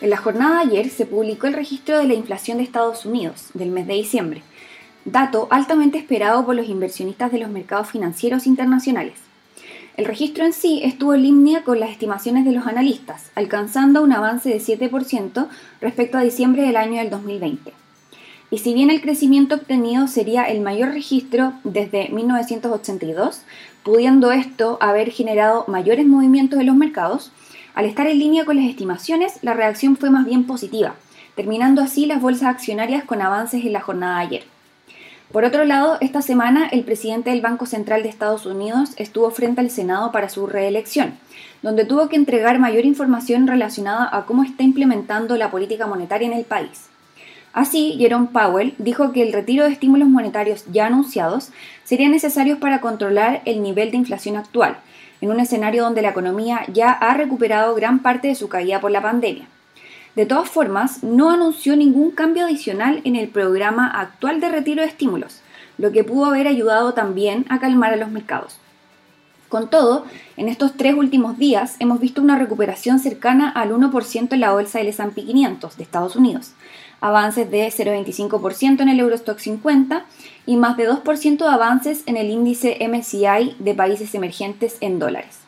En la jornada de ayer se publicó el registro de la inflación de Estados Unidos del mes de diciembre, dato altamente esperado por los inversionistas de los mercados financieros internacionales. El registro en sí estuvo en línea con las estimaciones de los analistas, alcanzando un avance de 7% respecto a diciembre del año del 2020. Y si bien el crecimiento obtenido sería el mayor registro desde 1982, pudiendo esto haber generado mayores movimientos en los mercados, al estar en línea con las estimaciones, la reacción fue más bien positiva, terminando así las bolsas accionarias con avances en la jornada de ayer. Por otro lado, esta semana el presidente del Banco Central de Estados Unidos estuvo frente al Senado para su reelección, donde tuvo que entregar mayor información relacionada a cómo está implementando la política monetaria en el país. Así, Jerome Powell dijo que el retiro de estímulos monetarios ya anunciados sería necesario para controlar el nivel de inflación actual, en un escenario donde la economía ya ha recuperado gran parte de su caída por la pandemia. De todas formas, no anunció ningún cambio adicional en el programa actual de retiro de estímulos, lo que pudo haber ayudado también a calmar a los mercados. Con todo, en estos tres últimos días hemos visto una recuperación cercana al 1% en la bolsa del S&P 500 de Estados Unidos, avances de 0,25% en el Eurostock 50 y más de 2% de avances en el índice MSCI de países emergentes en dólares.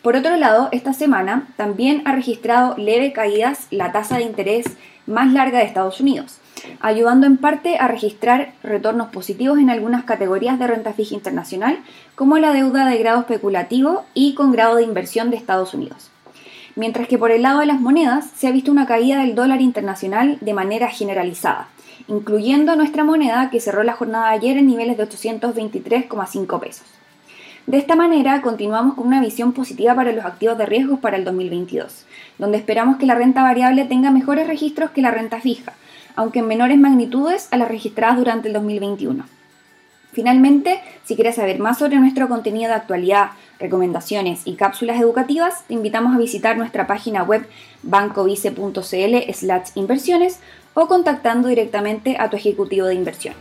Por otro lado, esta semana también ha registrado leve caídas la tasa de interés más larga de Estados Unidos, ayudando en parte a registrar retornos positivos en algunas categorías de renta fija internacional, como la deuda de grado especulativo y con grado de inversión de Estados Unidos. Mientras que por el lado de las monedas se ha visto una caída del dólar internacional de manera generalizada, incluyendo nuestra moneda que cerró la jornada de ayer en niveles de 823,5 pesos. De esta manera, continuamos con una visión positiva para los activos de riesgos para el 2022, donde esperamos que la renta variable tenga mejores registros que la renta fija, aunque en menores magnitudes a las registradas durante el 2021. Finalmente, si quieres saber más sobre nuestro contenido de actualidad, recomendaciones y cápsulas educativas, te invitamos a visitar nuestra página web bancovice.cl/inversiones o contactando directamente a tu ejecutivo de inversión.